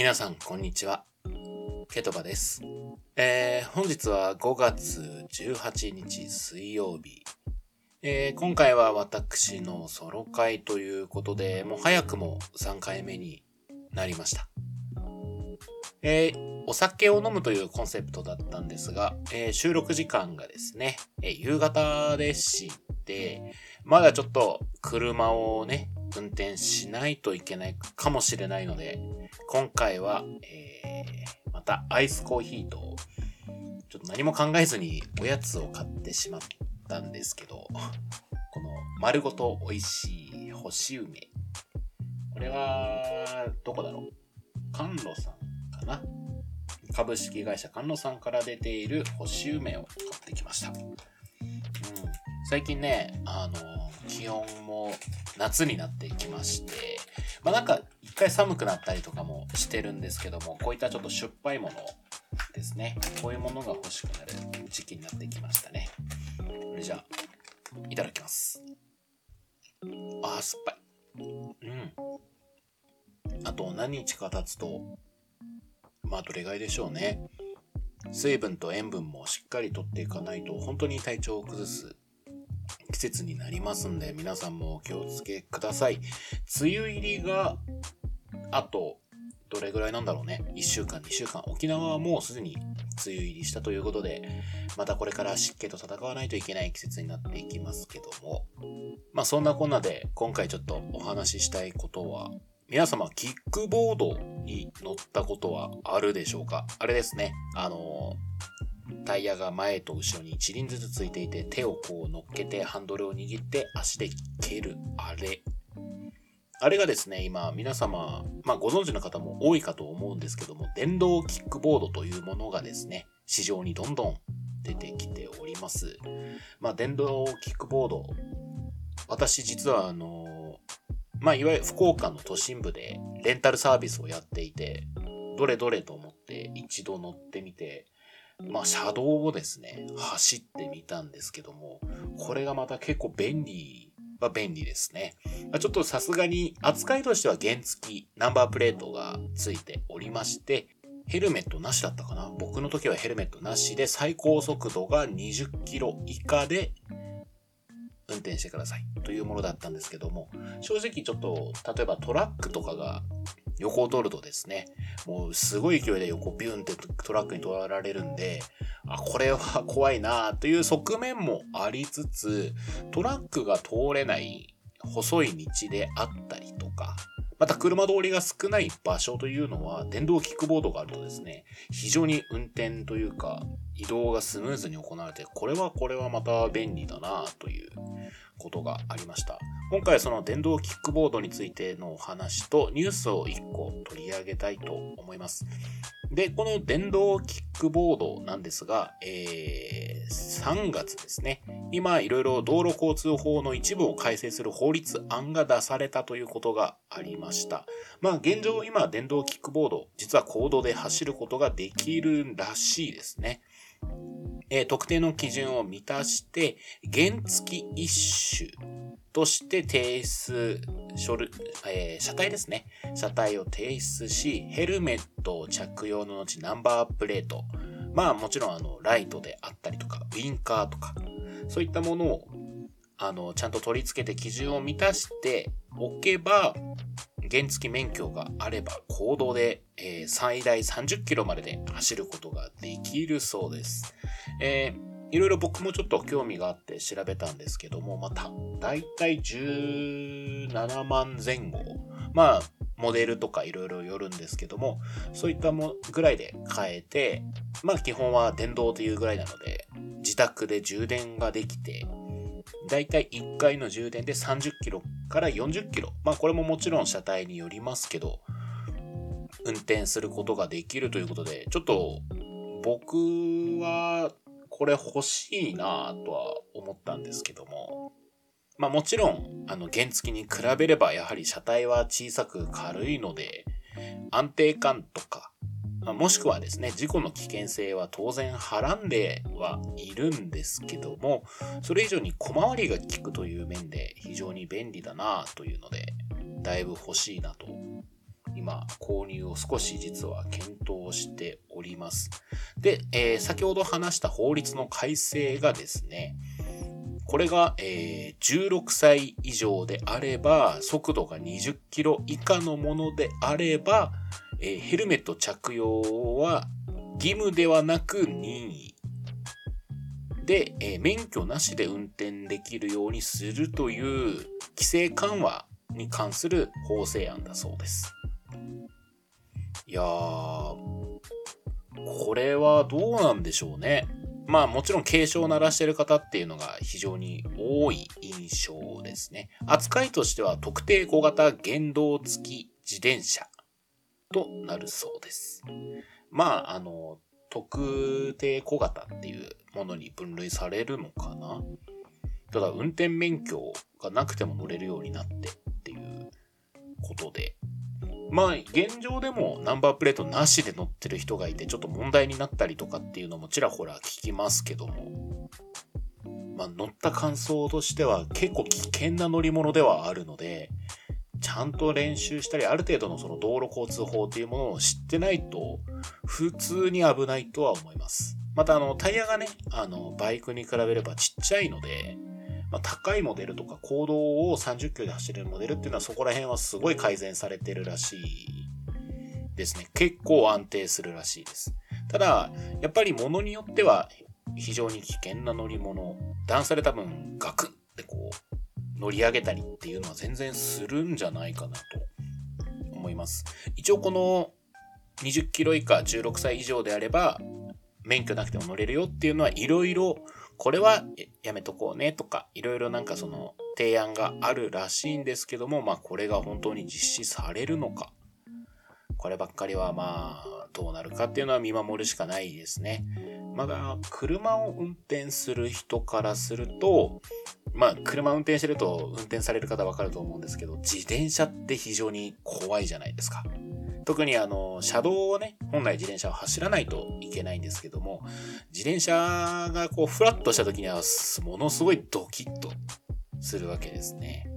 皆さん、こんにちは。ケトバです。えー、本日は5月18日水曜日。えー、今回は私のソロ会ということで、もう早くも3回目になりました。えー、お酒を飲むというコンセプトだったんですが、えー、収録時間がですね、えー、夕方でして、まだちょっと車をね、運転しないといけないかもしれないので、今回は、えー、またアイスコーヒーと、ちょっと何も考えずにおやつを買ってしまったんですけど、この丸ごと美味しい干し梅。これは、どこだろう？甘露さんかな？株式会社甘露さんから出ている干し梅を買ってきました。うん、最近ね、あの、気温も夏になっていきまして、まあなんか一回寒くなったりとかもしてるんですけども、こういったちょっとしょっぱいものですね。こういうものが欲しくなる時期になってきましたね。これじゃあ、いただきます。あー、酸っぱい。うん。あと何日か経つと、まあどれぐらいでしょうね。水分と塩分もしっかりとっていかないと本当に体調を崩す季節になりますんで皆さんもお気をつけください。梅雨入りがあとどれぐらいなんだろうね。1週間、2週間。沖縄はもうすでに梅雨入りしたということで、またこれから湿気と戦わないといけない季節になっていきますけども。まあそんなこんなで今回ちょっとお話ししたいことは、皆様、キックボードに乗ったことはあるでしょうか？あれですね。あのタイヤが前と後ろに1輪ずつついていて、手をこう乗っけてハンドルを握って足で蹴るあれ。あれがですね、今皆様、まあご存知の方も多いかと思うんですけども、電動キックボードというものがですね、市場にどんどん出てきております。まあ電動キックボード、私実はあの、まあいわゆる福岡の都心部でレンタルサービスをやっていて、どれどれと思って一度乗ってみて、まあ、車道をですね、走ってみたんですけども、これがまた結構便利は便利ですね。まちょっとさすがに扱いとしては原付きナンバープレートがついておりまして、ヘルメットなしだったかな僕の時はヘルメットなしで最高速度が20キロ以下で転してください。というものだったんですけども、正直ちょっと、例えばトラックとかが横を通るとですね、もうすごい勢いで横ビュンってトラックに取られるんで、あ、これは怖いなという側面もありつつ、トラックが通れない細い道であったりとか、また車通りが少ない場所というのは、電動キックボードがあるとですね、非常に運転というか、移動がスムーズに行われて、これはこれはまた便利だなということがありました。今回その電動キックボードについてのお話とニュースを1個取り上げたいと思います。で、この電動キックボードなんですが、えー、3月ですね。今、いろいろ道路交通法の一部を改正する法律案が出されたということがありました。まあ、現状、今、電動キックボード、実は公道で走ることができるらしいですね。えー、特定の基準を満たして、原付一種として提出書類、えー、車体ですね。車体を提出し、ヘルメットを着用の後ナンバープレート。まあもちろんあの、ライトであったりとか、ウィンカーとか、そういったものを、あの、ちゃんと取り付けて基準を満たしておけば、原付免許があれば、公道で、えー、最大30キロまでで走ることができるそうです。えーいろいろ僕もちょっと興味があって調べたんですけども、また、だいたい17万前後。まあ、モデルとかいろいろよるんですけども、そういったもぐらいで買えて、まあ基本は電動というぐらいなので、自宅で充電ができて、だいたい1回の充電で30キロから40キロ。まあこれももちろん車体によりますけど、運転することができるということで、ちょっと僕はこれ欲しいなとは思ったんですけども、まあもちろん、あの原付に比べればやはり車体は小さく軽いので、安定感とか、もしくはですね、事故の危険性は当然はらんではいるんですけども、それ以上に小回りが利くという面で非常に便利だなというので、だいぶ欲しいなと今、購入を少し実は検討しております。で、えー、先ほど話した法律の改正がですね、これが、えー、16歳以上であれば、速度が20キロ以下のものであれば、えー、ヘルメット着用は義務ではなく任意。で、えー、免許なしで運転できるようにするという規制緩和に関する法制案だそうです。いやー、これはどうなんでしょうね。まあもちろん警鐘を鳴らしてる方っていうのが非常に多い印象ですね。扱いとしては特定小型原動付き自転車となるそうです。まあ、あの、特定小型っていうものに分類されるのかな。ただ運転免許がなくても乗れるようになってっていうことで、まあ、現状でもナンバープレートなしで乗ってる人がいて、ちょっと問題になったりとかっていうのもちらほら聞きますけども、まあ、乗った感想としては結構危険な乗り物ではあるので、ちゃんと練習したり、ある程度のその道路交通法っていうものを知ってないと、普通に危ないとは思います。また、あの、タイヤがね、あの、バイクに比べればちっちゃいので、まあ、高いモデルとか行動を30キロで走れるモデルっていうのはそこら辺はすごい改善されてるらしいですね。結構安定するらしいです。ただ、やっぱり物によっては非常に危険な乗り物、段差で多分ガク乗り上げたりっていうのは全然するんじゃないかなと思います。一応この20キロ以下16歳以上であれば免許なくても乗れるよっていうのはいろいろこれはやめとこうねとか、いろいろなんかその提案があるらしいんですけども、まあこれが本当に実施されるのか、こればっかりはまあどうなるかっていうのは見守るしかないですね。まだ車を運転する人からすると、まあ車運転してると運転される方わかると思うんですけど、自転車って非常に怖いじゃないですか。特にあの、車道をね、本来自転車は走らないといけないんですけども、自転車がこう、フラッとした時には、ものすごいドキッとするわけですね。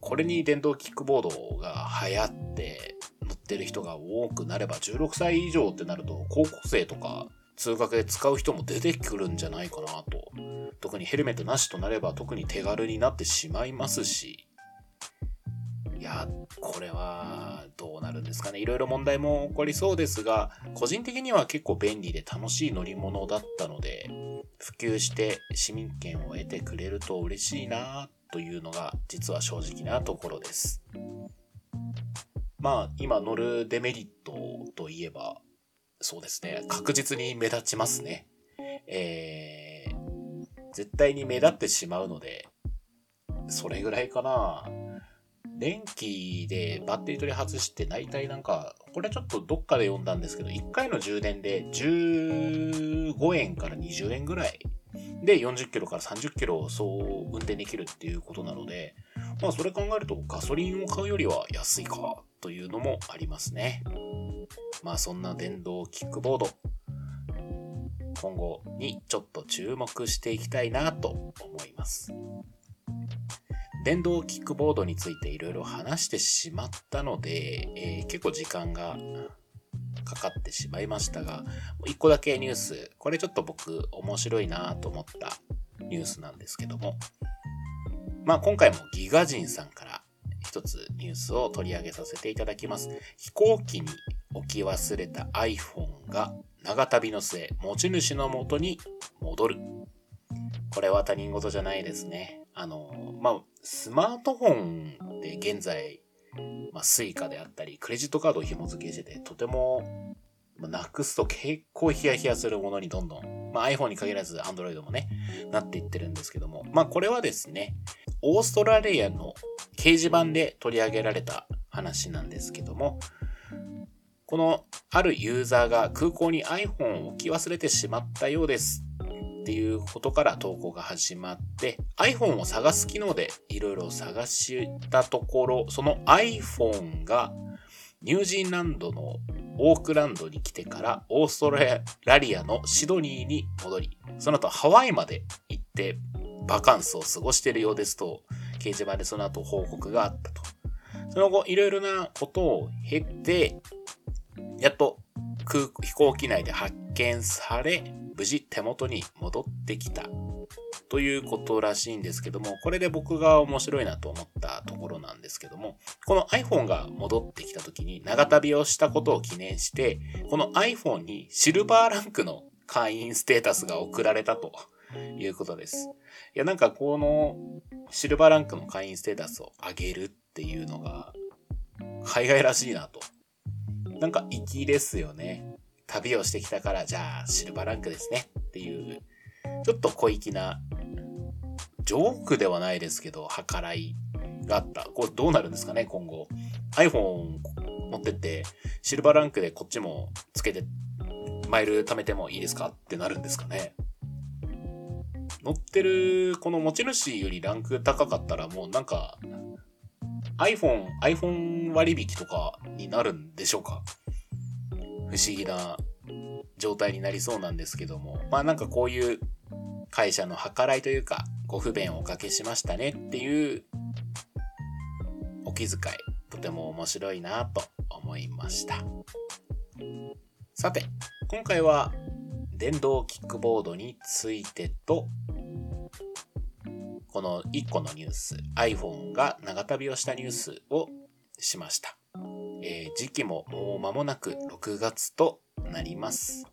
これに電動キックボードが流行って乗ってる人が多くなれば、16歳以上ってなると、高校生とか通学で使う人も出てくるんじゃないかなと。特にヘルメットなしとなれば特に手軽になってしまいますし、いや、これはどうなるんですかね。いろいろ問題も起こりそうですが、個人的には結構便利で楽しい乗り物だったので、普及して市民権を得てくれると嬉しいなというのが実は正直なところです。まあ、今乗るデメリットといえば、そうですね、確実に目立ちますね。えー、絶対に目立ってしまうので、それぐらいかな。電気でバッテリー取り外して大体なんか、これちょっとどっかで読んだんですけど、1回の充電で15円から20円ぐらいで40キロから30キロそう運転できるっていうことなので、まあそれ考えるとガソリンを買うよりは安いかというのもありますね。まあそんな電動キックボード、今後にちょっと注目していきたいなと思います。電動キックボードについていろいろ話してしまったので、えー、結構時間がかかってしまいましたが、一個だけニュース、これちょっと僕面白いなと思ったニュースなんですけども、まあ今回もギガ人さんから一つニュースを取り上げさせていただきます。飛行機に置き忘れた iPhone が長旅の末、持ち主の元に戻る。これは他人事じゃないですね。あの、まあ、スマートフォンで現在、まあ、 Suica であったり、クレジットカードを紐付けしてて、とても、ま、なくすと結構ヒヤヒヤするものにどんどん、まあ、iPhone に限らず Android もね、なっていってるんですけども、まあ、これはですね、オーストラリアの掲示板で取り上げられた話なんですけども、このあるユーザーが空港に iPhone を置き忘れてしまったようですっていうことから投稿が始まって iPhone を探す機能でいろいろ探したところその iPhone がニュージーランドのオークランドに来てからオーストラリアのシドニーに戻りその後ハワイまで行ってバカンスを過ごしているようですと掲示板でその後報告があったと。その後、いろいろなことを経て、やっと空飛行機内で発見され、無事手元に戻ってきたということらしいんですけども、これで僕が面白いなと思ったところなんですけども、この iPhone が戻ってきた時に長旅をしたことを記念して、この iPhone にシルバーランクの会員ステータスが送られたということです。いや、なんかこのシルバーランクの会員ステータスを上げるっていうのが海外らしいなと。なんか粋ですよね。旅をしてきたから、じゃあシルバーランクですねっていう、ちょっと小粋なジョークではないですけど、計らいがあった。これどうなるんですかね、今後。iPhone 持ってって、シルバーランクでこっちもつけて、マイル貯めてもいいですか？ってなるんですかね。乗ってる、この持ち主よりランク高かったらもうなんか、iPhone、iPhone 割引とかになるんでしょうか？不思議な状態になりそうなんですけども。まあなんかこういう会社の計らいというか、ご不便をおかけしましたねっていうお気遣い、とても面白いなと思いました。さて、今回は電動キックボードについてと、この1個のニュース、iPhone が長旅をしたニュースをしました。えー、時期ももう間もなく6月となります。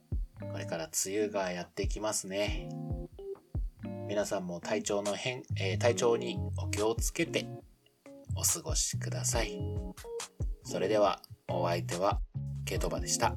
これから梅雨がやってきますね。皆さんも体調の変、えー、体調にお気をつけてお過ごしください。それではお相手はケトバでした。